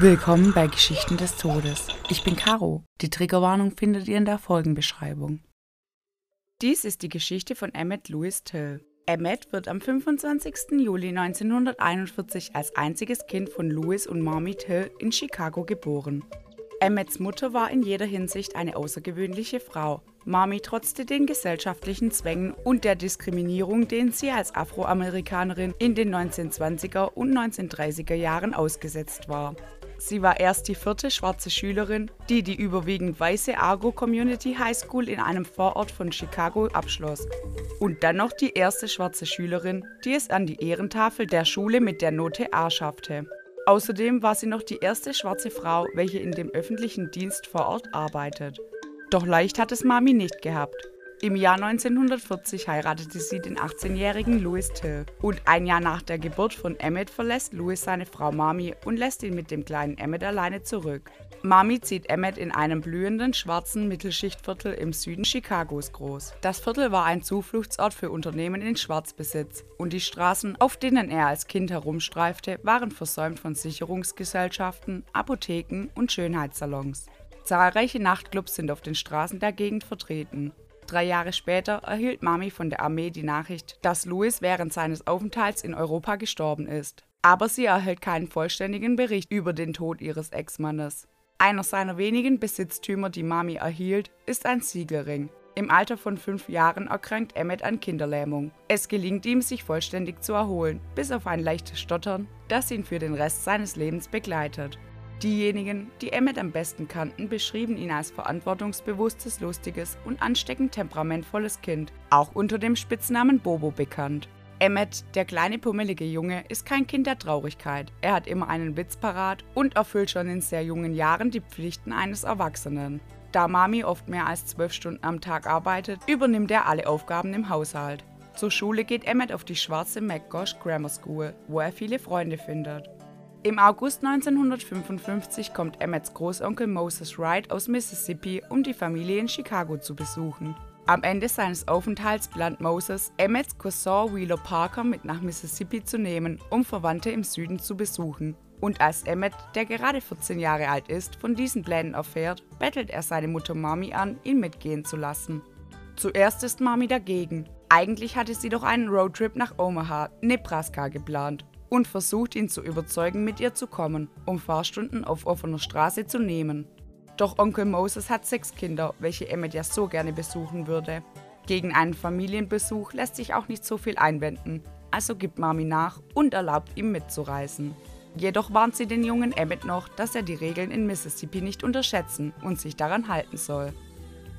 Willkommen bei Geschichten des Todes. Ich bin Caro. Die Triggerwarnung findet ihr in der Folgenbeschreibung. Dies ist die Geschichte von Emmett Louis Till. Emmett wird am 25. Juli 1941 als einziges Kind von Louis und Marmy Till in Chicago geboren. Emmets Mutter war in jeder Hinsicht eine außergewöhnliche Frau. Marmy trotzte den gesellschaftlichen Zwängen und der Diskriminierung, denen sie als Afroamerikanerin in den 1920er und 1930er Jahren ausgesetzt war. Sie war erst die vierte schwarze Schülerin, die die überwiegend weiße Argo Community High School in einem Vorort von Chicago abschloss. Und dann noch die erste schwarze Schülerin, die es an die Ehrentafel der Schule mit der Note A schaffte. Außerdem war sie noch die erste schwarze Frau, welche in dem öffentlichen Dienst vor Ort arbeitet. Doch leicht hat es Mami nicht gehabt. Im Jahr 1940 heiratete sie den 18-jährigen Louis Till. Und ein Jahr nach der Geburt von Emmett verlässt Louis seine Frau Mami und lässt ihn mit dem kleinen Emmett alleine zurück. Mami zieht Emmett in einem blühenden schwarzen Mittelschichtviertel im Süden Chicagos groß. Das Viertel war ein Zufluchtsort für Unternehmen in Schwarzbesitz und die Straßen, auf denen er als Kind herumstreifte, waren versäumt von Sicherungsgesellschaften, Apotheken und Schönheitssalons. Zahlreiche Nachtclubs sind auf den Straßen der Gegend vertreten. Drei Jahre später erhielt Mami von der Armee die Nachricht, dass Louis während seines Aufenthalts in Europa gestorben ist. Aber sie erhält keinen vollständigen Bericht über den Tod ihres Ex-Mannes. Einer seiner wenigen Besitztümer, die Mami erhielt, ist ein Siegelring. Im Alter von fünf Jahren erkrankt Emmet an Kinderlähmung. Es gelingt ihm, sich vollständig zu erholen, bis auf ein leichtes Stottern, das ihn für den Rest seines Lebens begleitet. Diejenigen, die Emmet am besten kannten, beschrieben ihn als verantwortungsbewusstes, lustiges und ansteckend temperamentvolles Kind, auch unter dem Spitznamen Bobo bekannt. Emmet, der kleine pummelige Junge, ist kein Kind der Traurigkeit. Er hat immer einen Witz parat und erfüllt schon in sehr jungen Jahren die Pflichten eines Erwachsenen. Da Mami oft mehr als zwölf Stunden am Tag arbeitet, übernimmt er alle Aufgaben im Haushalt. Zur Schule geht Emmet auf die schwarze McGosh Grammar School, wo er viele Freunde findet. Im August 1955 kommt Emmets Großonkel Moses Wright aus Mississippi, um die Familie in Chicago zu besuchen. Am Ende seines Aufenthalts plant Moses, Emmets Cousin Wheeler Parker mit nach Mississippi zu nehmen, um Verwandte im Süden zu besuchen. Und als Emmett, der gerade 14 Jahre alt ist, von diesen Plänen erfährt, bettelt er seine Mutter Mami an, ihn mitgehen zu lassen. Zuerst ist Mami dagegen. Eigentlich hatte sie doch einen Roadtrip nach Omaha, Nebraska geplant und versucht ihn zu überzeugen, mit ihr zu kommen, um Fahrstunden auf offener Straße zu nehmen. Doch Onkel Moses hat sechs Kinder, welche Emmett ja so gerne besuchen würde. Gegen einen Familienbesuch lässt sich auch nicht so viel einwenden, also gibt Mami nach und erlaubt ihm mitzureisen. Jedoch warnt sie den jungen Emmett noch, dass er die Regeln in Mississippi nicht unterschätzen und sich daran halten soll.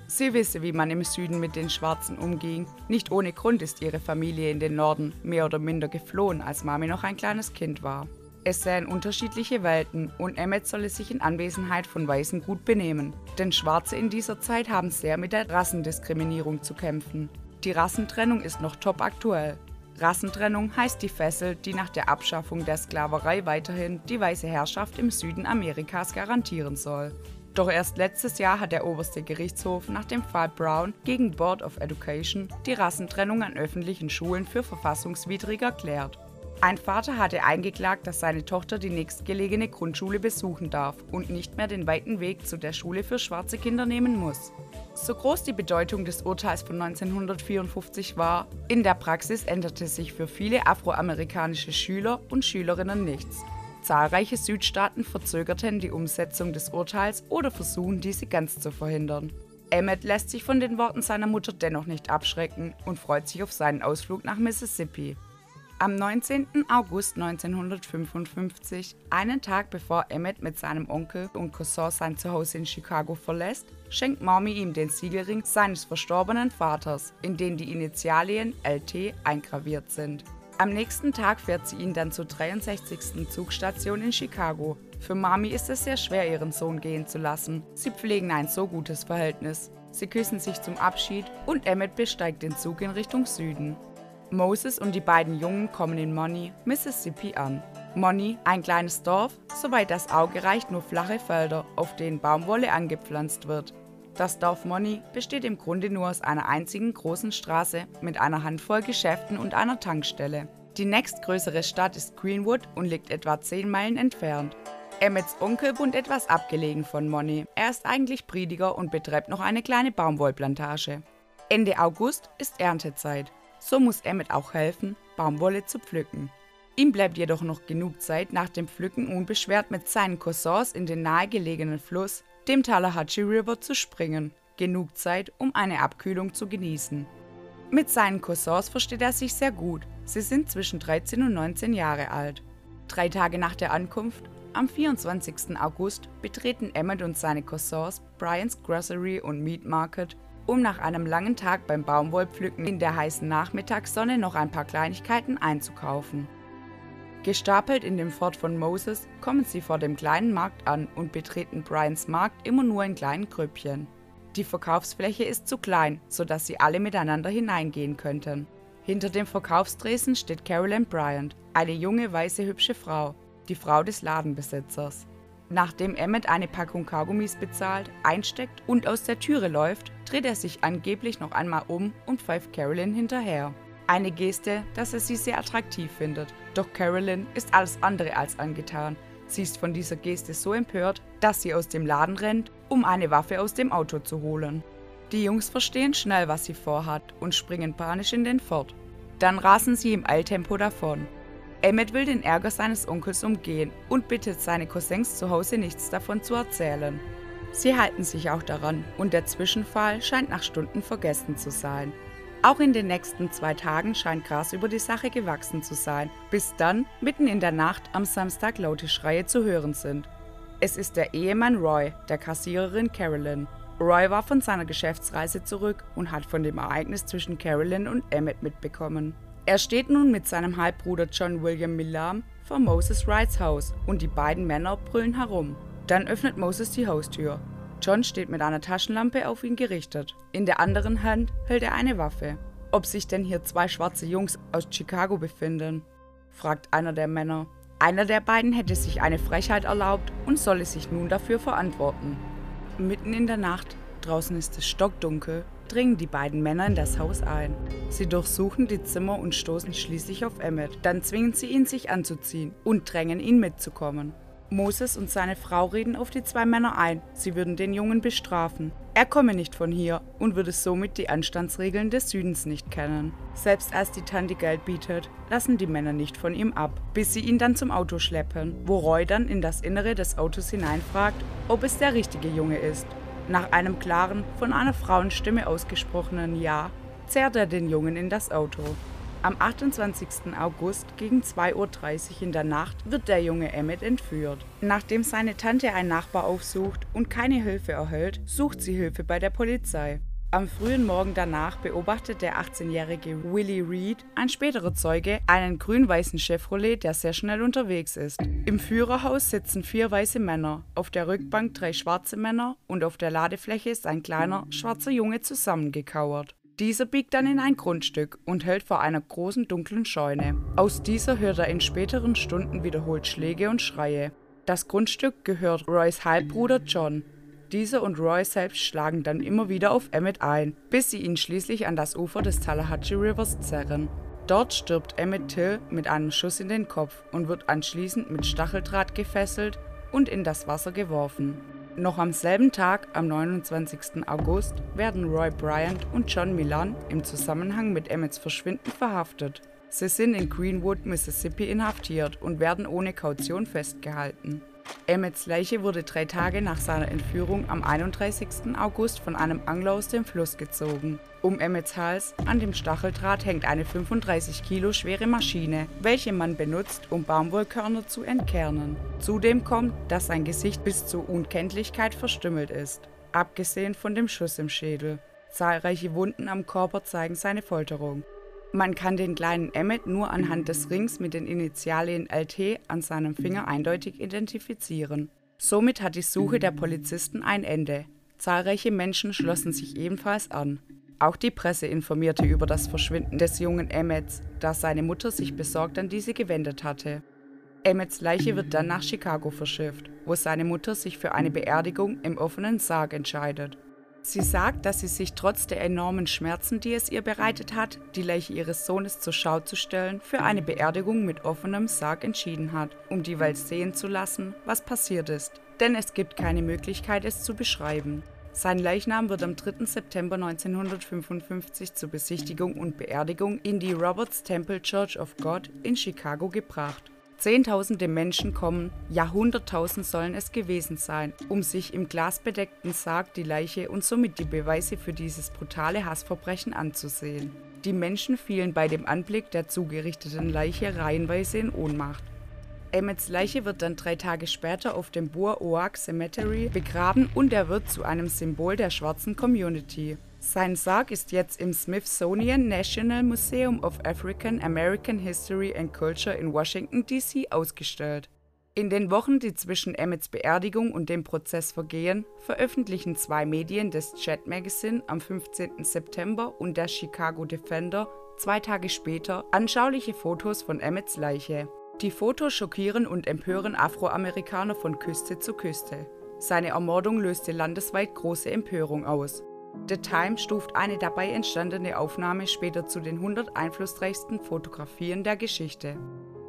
Sie wisse, wie man im Süden mit den Schwarzen umging. Nicht ohne Grund ist ihre Familie in den Norden mehr oder minder geflohen, als Mami noch ein kleines Kind war. Es seien unterschiedliche Welten und Emmet solle sich in Anwesenheit von Weißen gut benehmen, denn Schwarze in dieser Zeit haben sehr mit der Rassendiskriminierung zu kämpfen. Die Rassentrennung ist noch top aktuell. Rassentrennung heißt die Fessel, die nach der Abschaffung der Sklaverei weiterhin die weiße Herrschaft im Süden Amerikas garantieren soll. Doch erst letztes Jahr hat der oberste Gerichtshof nach dem Fall Brown gegen Board of Education die Rassentrennung an öffentlichen Schulen für verfassungswidrig erklärt. Ein Vater hatte eingeklagt, dass seine Tochter die nächstgelegene Grundschule besuchen darf und nicht mehr den weiten Weg zu der Schule für schwarze Kinder nehmen muss. So groß die Bedeutung des Urteils von 1954 war, in der Praxis änderte sich für viele afroamerikanische Schüler und Schülerinnen nichts. Zahlreiche Südstaaten verzögerten die Umsetzung des Urteils oder versuchen diese ganz zu verhindern. Emmett lässt sich von den Worten seiner Mutter dennoch nicht abschrecken und freut sich auf seinen Ausflug nach Mississippi. Am 19. August 1955, einen Tag bevor Emmett mit seinem Onkel und Cousin sein Zuhause in Chicago verlässt, schenkt Mommy ihm den Siegelring seines verstorbenen Vaters, in den die Initialien LT eingraviert sind. Am nächsten Tag fährt sie ihn dann zur 63. Zugstation in Chicago. Für Mami ist es sehr schwer, ihren Sohn gehen zu lassen. Sie pflegen ein so gutes Verhältnis. Sie küssen sich zum Abschied und Emmett besteigt den Zug in Richtung Süden. Moses und die beiden Jungen kommen in Money, Mississippi an. Money, ein kleines Dorf, soweit das Auge reicht nur flache Felder, auf denen Baumwolle angepflanzt wird. Das Dorf Moni besteht im Grunde nur aus einer einzigen großen Straße mit einer Handvoll Geschäften und einer Tankstelle. Die nächstgrößere Stadt ist Greenwood und liegt etwa 10 Meilen entfernt. Emmets Onkel wohnt etwas abgelegen von Money. Er ist eigentlich Prediger und betreibt noch eine kleine Baumwollplantage. Ende August ist Erntezeit. So muss Emmet auch helfen, Baumwolle zu pflücken. Ihm bleibt jedoch noch genug Zeit, nach dem Pflücken unbeschwert mit seinen Cousins in den nahegelegenen Fluss, dem Tallahatchie River, zu springen. Genug Zeit, um eine Abkühlung zu genießen. Mit seinen Cousins versteht er sich sehr gut. Sie sind zwischen 13 und 19 Jahre alt. Drei Tage nach der Ankunft, am 24. August, betreten Emmett und seine Cousins Brian's Grocery und Meat Market, um nach einem langen Tag beim Baumwollpflücken in der heißen Nachmittagssonne noch ein paar Kleinigkeiten einzukaufen. Gestapelt in dem Fort von Moses kommen sie vor dem kleinen Markt an und betreten Brians Markt immer nur in kleinen Grüppchen. Die Verkaufsfläche ist zu klein, sodass sie alle miteinander hineingehen könnten. Hinter dem Verkaufstresen steht Carolyn Bryant, eine junge, weiße, hübsche Frau, die Frau des Ladenbesitzers. Nachdem Emmett eine Packung Kaugummis bezahlt, einsteckt und aus der Türe läuft, dreht er sich angeblich noch einmal um und pfeift Carolyn hinterher. Eine Geste, dass er sie sehr attraktiv findet. Doch Carolyn ist alles andere als angetan. Sie ist von dieser Geste so empört, dass sie aus dem Laden rennt, um eine Waffe aus dem Auto zu holen. Die Jungs verstehen schnell, was sie vorhat und springen panisch in den Fort. Dann rasen sie im Eiltempo davon. Emmett will den Ärger seines Onkels umgehen und bittet seine Cousins zu Hause nichts davon zu erzählen. Sie halten sich auch daran und der Zwischenfall scheint nach Stunden vergessen zu sein. Auch in den nächsten zwei Tagen scheint Gras über die Sache gewachsen zu sein, bis dann mitten in der Nacht am Samstag laute Schreie zu hören sind. Es ist der Ehemann Roy, der Kassiererin Carolyn. Roy war von seiner Geschäftsreise zurück und hat von dem Ereignis zwischen Carolyn und Emmett mitbekommen. Er steht nun mit seinem Halbbruder John William Millam vor Moses Wrights Haus und die beiden Männer brüllen herum. Dann öffnet Moses die Haustür. John steht mit einer Taschenlampe auf ihn gerichtet. In der anderen Hand hält er eine Waffe. Ob sich denn hier zwei schwarze Jungs aus Chicago befinden? fragt einer der Männer. Einer der beiden hätte sich eine Frechheit erlaubt und solle sich nun dafür verantworten. Mitten in der Nacht, draußen ist es stockdunkel, dringen die beiden Männer in das Haus ein. Sie durchsuchen die Zimmer und stoßen schließlich auf Emmett. Dann zwingen sie ihn, sich anzuziehen und drängen ihn mitzukommen. Moses und seine Frau reden auf die zwei Männer ein, sie würden den Jungen bestrafen. Er komme nicht von hier und würde somit die Anstandsregeln des Südens nicht kennen. Selbst als die Tante Geld bietet, lassen die Männer nicht von ihm ab, bis sie ihn dann zum Auto schleppen, wo Roy dann in das Innere des Autos hineinfragt, ob es der richtige Junge ist. Nach einem klaren, von einer Frauenstimme ausgesprochenen Ja zerrt er den Jungen in das Auto. Am 28. August gegen 2.30 Uhr in der Nacht wird der junge Emmett entführt. Nachdem seine Tante einen Nachbar aufsucht und keine Hilfe erhält, sucht sie Hilfe bei der Polizei. Am frühen Morgen danach beobachtet der 18-jährige Willie Reed, ein späterer Zeuge, einen grün-weißen Chevrolet, der sehr schnell unterwegs ist. Im Führerhaus sitzen vier weiße Männer, auf der Rückbank drei schwarze Männer und auf der Ladefläche ist ein kleiner, schwarzer Junge zusammengekauert. Dieser biegt dann in ein Grundstück und hält vor einer großen dunklen Scheune. Aus dieser hört er in späteren Stunden wiederholt Schläge und Schreie. Das Grundstück gehört Roys Halbbruder John. Dieser und Roy selbst schlagen dann immer wieder auf Emmett ein, bis sie ihn schließlich an das Ufer des Tallahatchie Rivers zerren. Dort stirbt Emmett Till mit einem Schuss in den Kopf und wird anschließend mit Stacheldraht gefesselt und in das Wasser geworfen. Noch am selben Tag, am 29. August, werden Roy Bryant und John Milan im Zusammenhang mit Emmets Verschwinden verhaftet. Sie sind in Greenwood, Mississippi inhaftiert und werden ohne Kaution festgehalten. Emmets Leiche wurde drei Tage nach seiner Entführung am 31. August von einem Angler aus dem Fluss gezogen. Um Emmets Hals an dem Stacheldraht hängt eine 35 Kilo schwere Maschine, welche man benutzt, um Baumwollkörner zu entkernen. Zudem kommt, dass sein Gesicht bis zur Unkenntlichkeit verstümmelt ist, abgesehen von dem Schuss im Schädel. Zahlreiche Wunden am Körper zeigen seine Folterung. Man kann den kleinen Emmet nur anhand des Rings mit den Initialien LT an seinem Finger eindeutig identifizieren. Somit hat die Suche der Polizisten ein Ende. Zahlreiche Menschen schlossen sich ebenfalls an. Auch die Presse informierte über das Verschwinden des jungen Emmets, da seine Mutter sich besorgt an diese gewendet hatte. Emmets Leiche wird dann nach Chicago verschifft, wo seine Mutter sich für eine Beerdigung im offenen Sarg entscheidet. Sie sagt, dass sie sich trotz der enormen Schmerzen, die es ihr bereitet hat, die Leiche ihres Sohnes zur Schau zu stellen, für eine Beerdigung mit offenem Sarg entschieden hat, um die Welt sehen zu lassen, was passiert ist. Denn es gibt keine Möglichkeit, es zu beschreiben. Sein Leichnam wird am 3. September 1955 zur Besichtigung und Beerdigung in die Roberts Temple Church of God in Chicago gebracht. Zehntausende Menschen kommen, ja hunderttausend sollen es gewesen sein, um sich im glasbedeckten Sarg die Leiche und somit die Beweise für dieses brutale Hassverbrechen anzusehen. Die Menschen fielen bei dem Anblick der zugerichteten Leiche reihenweise in Ohnmacht. Emmets Leiche wird dann drei Tage später auf dem Boer Oak Cemetery begraben und er wird zu einem Symbol der schwarzen Community. Sein Sarg ist jetzt im Smithsonian National Museum of African American History and Culture in Washington, D.C. ausgestellt. In den Wochen, die zwischen Emmets Beerdigung und dem Prozess vergehen, veröffentlichen zwei Medien des Chat Magazine am 15. September und der Chicago Defender zwei Tage später anschauliche Fotos von Emmets Leiche. Die Fotos schockieren und empören Afroamerikaner von Küste zu Küste. Seine Ermordung löste landesweit große Empörung aus. The Times stuft eine dabei entstandene Aufnahme später zu den 100 einflussreichsten Fotografien der Geschichte.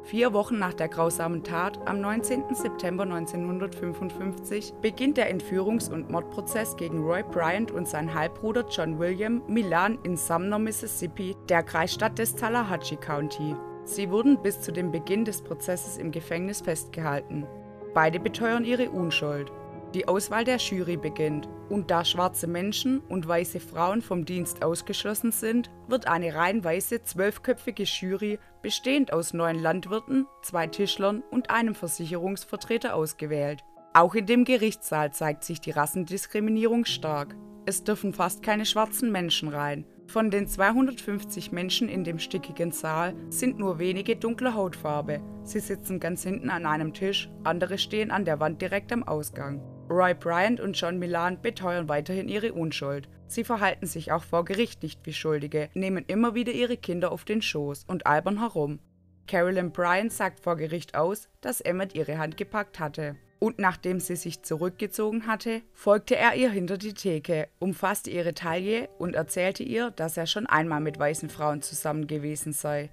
Vier Wochen nach der grausamen Tat, am 19. September 1955, beginnt der Entführungs- und Mordprozess gegen Roy Bryant und sein Halbbruder John William Milan in Sumner, Mississippi, der Kreisstadt des Tallahatchie County. Sie wurden bis zu dem Beginn des Prozesses im Gefängnis festgehalten. Beide beteuern ihre Unschuld. Die Auswahl der Jury beginnt, und da schwarze Menschen und weiße Frauen vom Dienst ausgeschlossen sind, wird eine rein weiße zwölfköpfige Jury bestehend aus neun Landwirten, zwei Tischlern und einem Versicherungsvertreter ausgewählt. Auch in dem Gerichtssaal zeigt sich die Rassendiskriminierung stark. Es dürfen fast keine schwarzen Menschen rein. Von den 250 Menschen in dem stickigen Saal sind nur wenige dunkler Hautfarbe. Sie sitzen ganz hinten an einem Tisch, andere stehen an der Wand direkt am Ausgang. Roy Bryant und John Milan beteuern weiterhin ihre Unschuld. Sie verhalten sich auch vor Gericht nicht wie Schuldige, nehmen immer wieder ihre Kinder auf den Schoß und albern herum. Carolyn Bryant sagt vor Gericht aus, dass Emmett ihre Hand gepackt hatte. Und nachdem sie sich zurückgezogen hatte, folgte er ihr hinter die Theke, umfasste ihre Taille und erzählte ihr, dass er schon einmal mit weißen Frauen zusammen gewesen sei.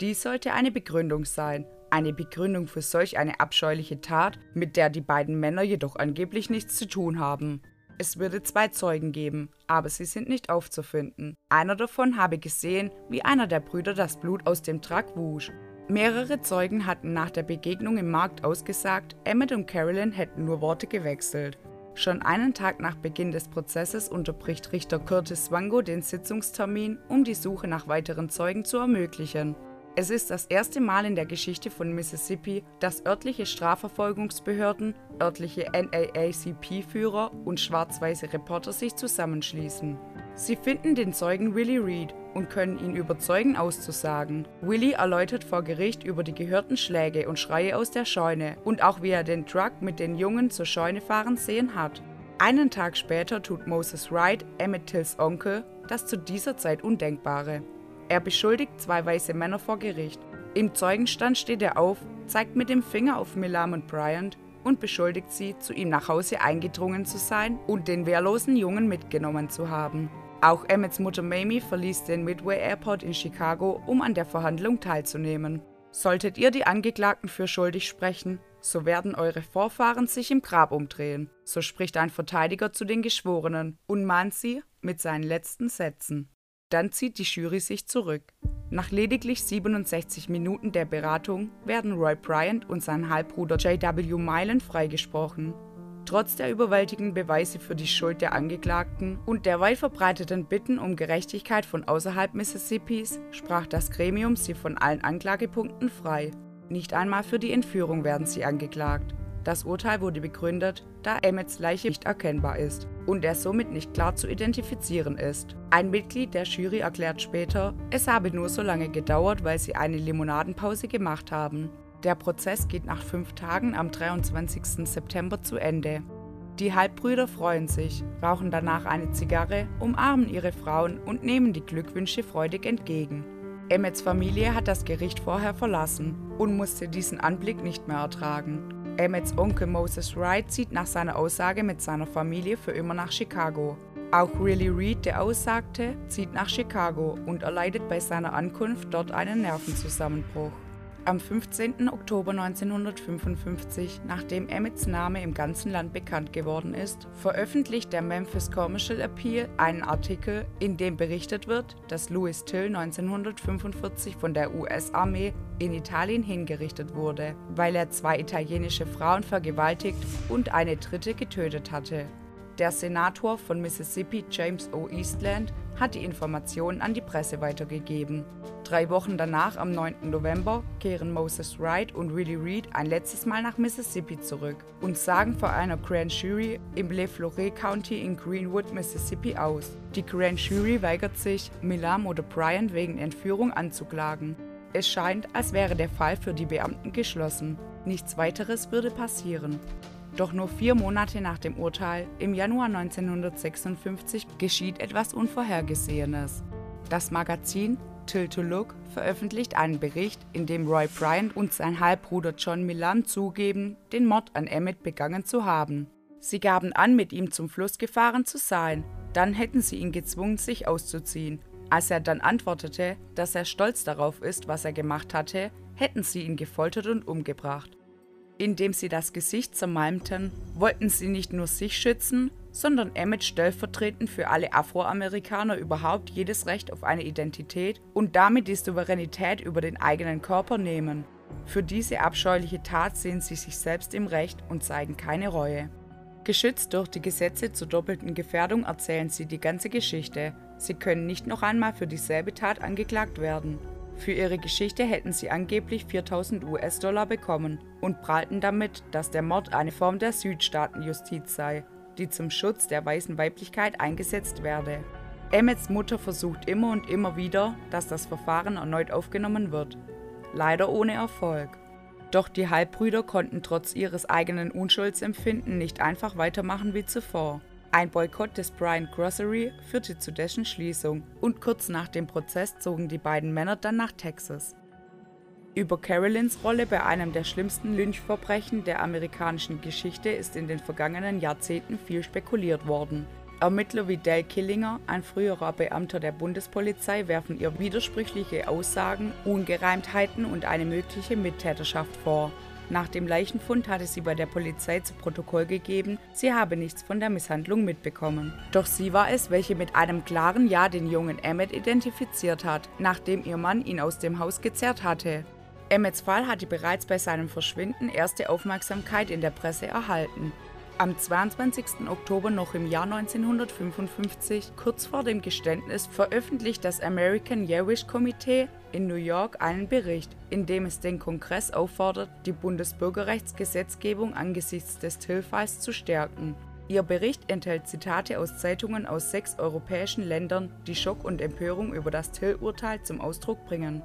Dies sollte eine Begründung sein, eine Begründung für solch eine abscheuliche Tat, mit der die beiden Männer jedoch angeblich nichts zu tun haben. Es würde zwei Zeugen geben, aber sie sind nicht aufzufinden. Einer davon habe gesehen, wie einer der Brüder das Blut aus dem Truck wusch. Mehrere Zeugen hatten nach der Begegnung im Markt ausgesagt, Emmett und Carolyn hätten nur Worte gewechselt. Schon einen Tag nach Beginn des Prozesses unterbricht Richter Curtis Wango den Sitzungstermin, um die Suche nach weiteren Zeugen zu ermöglichen. Es ist das erste Mal in der Geschichte von Mississippi, dass örtliche Strafverfolgungsbehörden, örtliche NAACP-Führer und schwarz-weiße Reporter sich zusammenschließen. Sie finden den Zeugen Willie Reed und können ihn überzeugen auszusagen. Willie erläutert vor Gericht über die gehörten Schläge und Schreie aus der Scheune und auch wie er den Truck mit den Jungen zur Scheune fahren sehen hat. Einen Tag später tut Moses Wright, Emmett Tills Onkel, das zu dieser Zeit Undenkbare. Er beschuldigt zwei weiße Männer vor Gericht. Im Zeugenstand steht er auf, zeigt mit dem Finger auf Milam und Bryant und beschuldigt sie, zu ihm nach Hause eingedrungen zu sein und den wehrlosen Jungen mitgenommen zu haben. Auch Emmets Mutter Mamie verließ den Midway Airport in Chicago, um an der Verhandlung teilzunehmen. Solltet ihr die Angeklagten für schuldig sprechen, so werden eure Vorfahren sich im Grab umdrehen, so spricht ein Verteidiger zu den Geschworenen und mahnt sie mit seinen letzten Sätzen. Dann zieht die Jury sich zurück. Nach lediglich 67 Minuten der Beratung werden Roy Bryant und sein Halbbruder J.W. Milan freigesprochen. Trotz der überwältigenden Beweise für die Schuld der Angeklagten und der weit verbreiteten Bitten um Gerechtigkeit von außerhalb Mississippis sprach das Gremium sie von allen Anklagepunkten frei. Nicht einmal für die Entführung werden sie angeklagt. Das Urteil wurde begründet, da Emmets Leiche nicht erkennbar ist und er somit nicht klar zu identifizieren ist. Ein Mitglied der Jury erklärt später, es habe nur so lange gedauert, weil sie eine Limonadenpause gemacht haben. Der Prozess geht nach fünf Tagen am 23. September zu Ende. Die Halbbrüder freuen sich, rauchen danach eine Zigarre, umarmen ihre Frauen und nehmen die Glückwünsche freudig entgegen. Emmets Familie hat das Gericht vorher verlassen und musste diesen Anblick nicht mehr ertragen. Emmets Onkel Moses Wright zieht nach seiner Aussage mit seiner Familie für immer nach Chicago. Auch Really Reed, der aussagte, zieht nach Chicago und erleidet bei seiner Ankunft dort einen Nervenzusammenbruch. Am 15. Oktober 1955, nachdem Emmets Name im ganzen Land bekannt geworden ist, veröffentlicht der Memphis Commercial Appeal einen Artikel, in dem berichtet wird, dass Louis Till 1945 von der US-Armee in Italien hingerichtet wurde, weil er zwei italienische Frauen vergewaltigt und eine dritte getötet hatte. Der Senator von Mississippi, James O. Eastland, hat die Informationen an die Presse weitergegeben. Drei Wochen danach, am 9. November, kehren Moses Wright und Willie Reed ein letztes Mal nach Mississippi zurück und sagen vor einer Grand Jury im LeFlore County in Greenwood, Mississippi aus. Die Grand Jury weigert sich, Milam oder Bryant wegen Entführung anzuklagen. Es scheint, als wäre der Fall für die Beamten geschlossen. Nichts weiteres würde passieren. Doch nur vier Monate nach dem Urteil, im Januar 1956, geschieht etwas Unvorhergesehenes. Das Magazin Till to Look veröffentlicht einen Bericht, in dem Roy Bryant und sein Halbbruder John Milan zugeben, den Mord an Emmett begangen zu haben. Sie gaben an, mit ihm zum Fluss gefahren zu sein. Dann hätten sie ihn gezwungen, sich auszuziehen. Als er dann antwortete, dass er stolz darauf ist, was er gemacht hatte, hätten sie ihn gefoltert und umgebracht. Indem sie das Gesicht zermalmten, wollten sie nicht nur sich schützen, sondern Emmett stellvertretend für alle Afroamerikaner überhaupt jedes Recht auf eine Identität und damit die Souveränität über den eigenen Körper nehmen. Für diese abscheuliche Tat sehen sie sich selbst im Recht und zeigen keine Reue. Geschützt durch die Gesetze zur doppelten Gefährdung erzählen sie die ganze Geschichte. Sie können nicht noch einmal für dieselbe Tat angeklagt werden. Für ihre Geschichte hätten sie angeblich 4000 US-Dollar bekommen und prahlten damit, dass der Mord eine Form der Südstaatenjustiz sei die zum Schutz der weißen Weiblichkeit eingesetzt werde. Emmets Mutter versucht immer und immer wieder, dass das Verfahren erneut aufgenommen wird. Leider ohne Erfolg. Doch die Halbbrüder konnten trotz ihres eigenen Unschuldsempfinden nicht einfach weitermachen wie zuvor. Ein Boykott des Bryant Grocery führte zu dessen Schließung und kurz nach dem Prozess zogen die beiden Männer dann nach Texas. Über Carolines Rolle bei einem der schlimmsten Lynchverbrechen der amerikanischen Geschichte ist in den vergangenen Jahrzehnten viel spekuliert worden. Ermittler wie Dale Killinger, ein früherer Beamter der Bundespolizei, werfen ihr widersprüchliche Aussagen, Ungereimtheiten und eine mögliche Mittäterschaft vor. Nach dem Leichenfund hatte sie bei der Polizei zu Protokoll gegeben, sie habe nichts von der Misshandlung mitbekommen. Doch sie war es, welche mit einem klaren Ja den jungen Emmett identifiziert hat, nachdem ihr Mann ihn aus dem Haus gezerrt hatte. Emmets Fall hatte bereits bei seinem Verschwinden erste Aufmerksamkeit in der Presse erhalten. Am 22. Oktober noch im Jahr 1955, kurz vor dem Geständnis, veröffentlicht das American Jewish Committee in New York einen Bericht, in dem es den Kongress auffordert, die Bundesbürgerrechtsgesetzgebung angesichts des Till-Falls zu stärken. Ihr Bericht enthält Zitate aus Zeitungen aus sechs europäischen Ländern, die Schock und Empörung über das Till-Urteil zum Ausdruck bringen.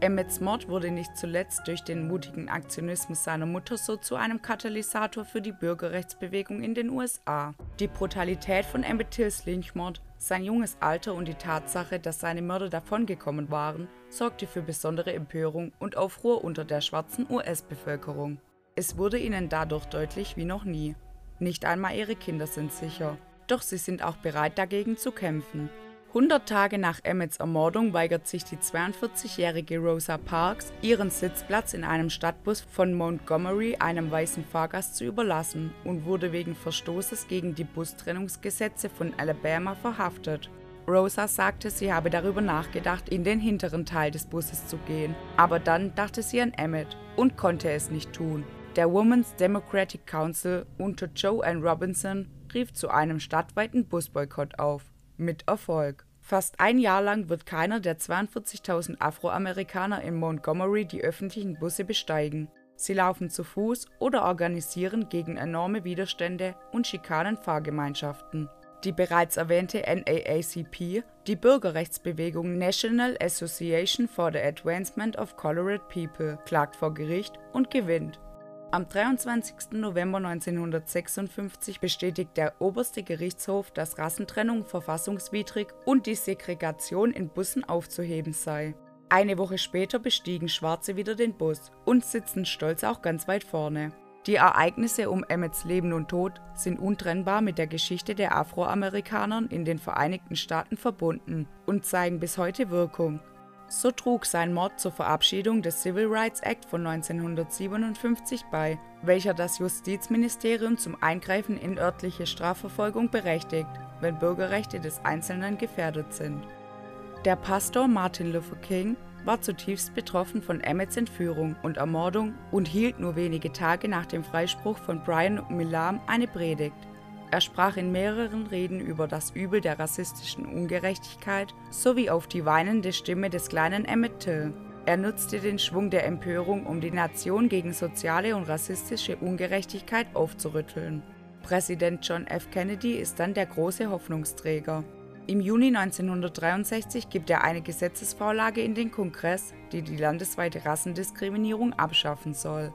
Emmets Mord wurde nicht zuletzt durch den mutigen Aktionismus seiner Mutter so zu einem Katalysator für die Bürgerrechtsbewegung in den USA. Die Brutalität von Emmett Tills Lynchmord, sein junges Alter und die Tatsache, dass seine Mörder davongekommen waren, sorgte für besondere Empörung und Aufruhr unter der schwarzen US-Bevölkerung. Es wurde ihnen dadurch deutlich wie noch nie. Nicht einmal ihre Kinder sind sicher. Doch sie sind auch bereit dagegen zu kämpfen. 100 Tage nach Emmets Ermordung weigert sich die 42-jährige Rosa Parks, ihren Sitzplatz in einem Stadtbus von Montgomery einem weißen Fahrgast zu überlassen und wurde wegen Verstoßes gegen die Bustrennungsgesetze von Alabama verhaftet. Rosa sagte, sie habe darüber nachgedacht, in den hinteren Teil des Busses zu gehen, aber dann dachte sie an Emmett und konnte es nicht tun. Der Women's Democratic Council unter Joanne Robinson rief zu einem stadtweiten Busboykott auf. Mit Erfolg. Fast ein Jahr lang wird keiner der 42.000 Afroamerikaner in Montgomery die öffentlichen Busse besteigen. Sie laufen zu Fuß oder organisieren gegen enorme Widerstände und Schikanen Fahrgemeinschaften. Die bereits erwähnte NAACP, die Bürgerrechtsbewegung National Association for the Advancement of Colored People, klagt vor Gericht und gewinnt. Am 23. November 1956 bestätigt der oberste Gerichtshof, dass Rassentrennung verfassungswidrig und die Segregation in Bussen aufzuheben sei. Eine Woche später bestiegen Schwarze wieder den Bus und sitzen stolz auch ganz weit vorne. Die Ereignisse um Emmets Leben und Tod sind untrennbar mit der Geschichte der Afroamerikaner in den Vereinigten Staaten verbunden und zeigen bis heute Wirkung. So trug sein Mord zur Verabschiedung des Civil Rights Act von 1957 bei, welcher das Justizministerium zum Eingreifen in örtliche Strafverfolgung berechtigt, wenn Bürgerrechte des Einzelnen gefährdet sind. Der Pastor Martin Luther King war zutiefst betroffen von Emmets Entführung und Ermordung und hielt nur wenige Tage nach dem Freispruch von Brian Milam eine Predigt. Er sprach in mehreren Reden über das Übel der rassistischen Ungerechtigkeit sowie auf die weinende Stimme des kleinen Emmett Till. Er nutzte den Schwung der Empörung, um die Nation gegen soziale und rassistische Ungerechtigkeit aufzurütteln. Präsident John F. Kennedy ist dann der große Hoffnungsträger. Im Juni 1963 gibt er eine Gesetzesvorlage in den Kongress, die die landesweite Rassendiskriminierung abschaffen soll.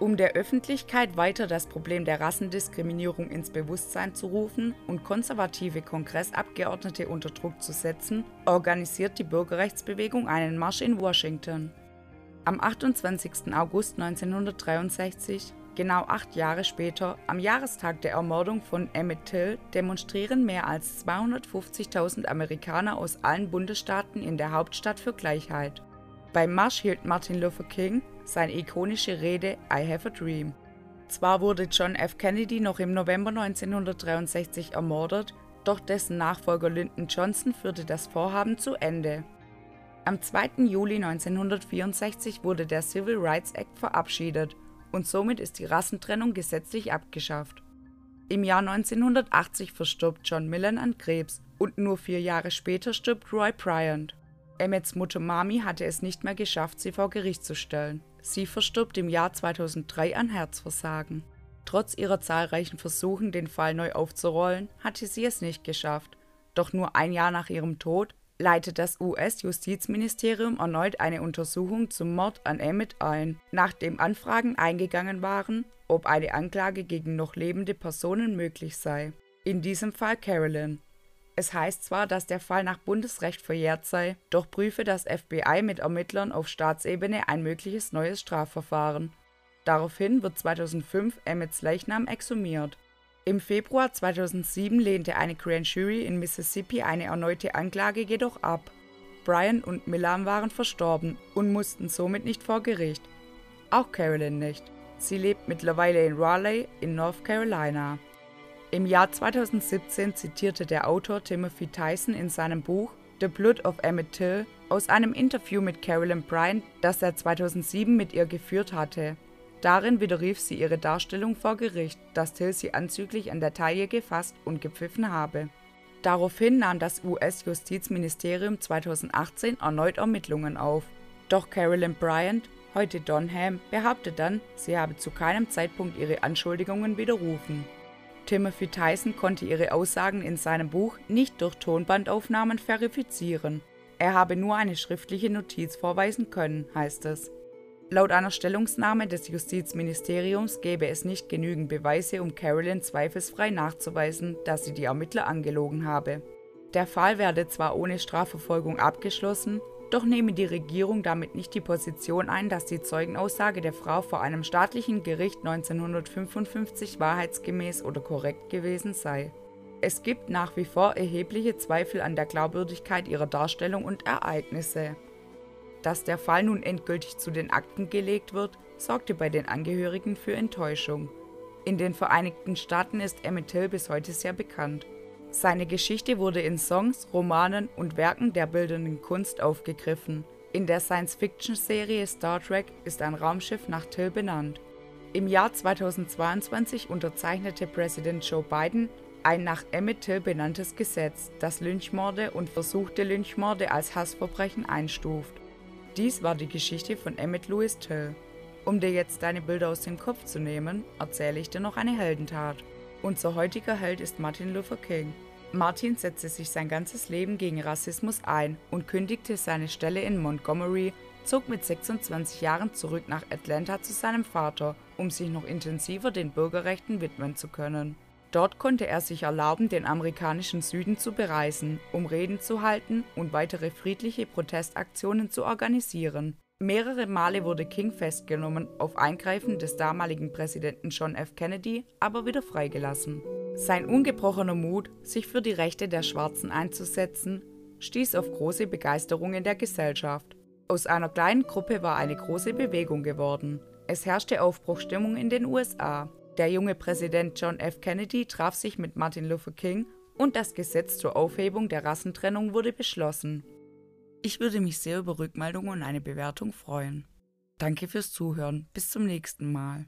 Um der Öffentlichkeit weiter das Problem der Rassendiskriminierung ins Bewusstsein zu rufen und konservative Kongressabgeordnete unter Druck zu setzen, organisiert die Bürgerrechtsbewegung einen Marsch in Washington. Am 28. August 1963 Genau acht Jahre später, am Jahrestag der Ermordung von Emmett Till, demonstrieren mehr als 250.000 Amerikaner aus allen Bundesstaaten in der Hauptstadt für Gleichheit. Beim Marsch hielt Martin Luther King seine ikonische Rede I Have a Dream. Zwar wurde John F. Kennedy noch im November 1963 ermordet, doch dessen Nachfolger Lyndon Johnson führte das Vorhaben zu Ende. Am 2. Juli 1964 wurde der Civil Rights Act verabschiedet und somit ist die Rassentrennung gesetzlich abgeschafft. Im Jahr 1980 verstirbt John Millen an Krebs und nur vier Jahre später stirbt Roy Bryant. Emmets Mutter Mami hatte es nicht mehr geschafft, sie vor Gericht zu stellen. Sie verstirbt im Jahr 2003 an Herzversagen. Trotz ihrer zahlreichen Versuchen, den Fall neu aufzurollen, hatte sie es nicht geschafft. Doch nur ein Jahr nach ihrem Tod leitet das US-Justizministerium erneut eine Untersuchung zum Mord an Emmett ein, nachdem Anfragen eingegangen waren, ob eine Anklage gegen noch lebende Personen möglich sei. In diesem Fall Carolyn. Es heißt zwar, dass der Fall nach Bundesrecht verjährt sei, doch prüfe das FBI mit Ermittlern auf Staatsebene ein mögliches neues Strafverfahren. Daraufhin wird 2005 Emmets Leichnam exhumiert. Im Februar 2007 lehnte eine Grand Jury in Mississippi eine erneute Anklage jedoch ab. Brian und Milan waren verstorben und mussten somit nicht vor Gericht. Auch Carolyn nicht. Sie lebt mittlerweile in Raleigh in North Carolina. Im Jahr 2017 zitierte der Autor Timothy Tyson in seinem Buch The Blood of Emmett Till aus einem Interview mit Carolyn Bryant, das er 2007 mit ihr geführt hatte. Darin widerrief sie ihre Darstellung vor Gericht, dass Till sie anzüglich an der Taille gefasst und gepfiffen habe. Daraufhin nahm das US-Justizministerium 2018 erneut Ermittlungen auf. Doch Carolyn Bryant, heute Donham, behauptet dann, sie habe zu keinem Zeitpunkt ihre Anschuldigungen widerrufen. Timothy Tyson konnte ihre Aussagen in seinem Buch nicht durch Tonbandaufnahmen verifizieren. Er habe nur eine schriftliche Notiz vorweisen können, heißt es. Laut einer Stellungnahme des Justizministeriums gäbe es nicht genügend Beweise, um Carolyn zweifelsfrei nachzuweisen, dass sie die Ermittler angelogen habe. Der Fall werde zwar ohne Strafverfolgung abgeschlossen, doch nehme die Regierung damit nicht die Position ein, dass die Zeugenaussage der Frau vor einem staatlichen Gericht 1955 wahrheitsgemäß oder korrekt gewesen sei. Es gibt nach wie vor erhebliche Zweifel an der Glaubwürdigkeit ihrer Darstellung und Ereignisse. Dass der Fall nun endgültig zu den Akten gelegt wird, sorgte bei den Angehörigen für Enttäuschung. In den Vereinigten Staaten ist Emmett Till bis heute sehr bekannt. Seine Geschichte wurde in Songs, Romanen und Werken der bildenden Kunst aufgegriffen. In der Science-Fiction-Serie Star Trek ist ein Raumschiff nach Till benannt. Im Jahr 2022 unterzeichnete Präsident Joe Biden ein nach Emmett Till benanntes Gesetz, das Lynchmorde und versuchte Lynchmorde als Hassverbrechen einstuft. Dies war die Geschichte von Emmett Louis Till. Um dir jetzt deine Bilder aus dem Kopf zu nehmen, erzähle ich dir noch eine Heldentat. Unser heutiger Held ist Martin Luther King. Martin setzte sich sein ganzes Leben gegen Rassismus ein und kündigte seine Stelle in Montgomery, zog mit 26 Jahren zurück nach Atlanta zu seinem Vater, um sich noch intensiver den Bürgerrechten widmen zu können. Dort konnte er sich erlauben, den amerikanischen Süden zu bereisen, um Reden zu halten und weitere friedliche Protestaktionen zu organisieren. Mehrere Male wurde King festgenommen, auf Eingreifen des damaligen Präsidenten John F. Kennedy aber wieder freigelassen. Sein ungebrochener Mut, sich für die Rechte der Schwarzen einzusetzen, stieß auf große Begeisterung in der Gesellschaft. Aus einer kleinen Gruppe war eine große Bewegung geworden. Es herrschte Aufbruchstimmung in den USA. Der junge Präsident John F. Kennedy traf sich mit Martin Luther King und das Gesetz zur Aufhebung der Rassentrennung wurde beschlossen. Ich würde mich sehr über Rückmeldungen und eine Bewertung freuen. Danke fürs Zuhören. Bis zum nächsten Mal.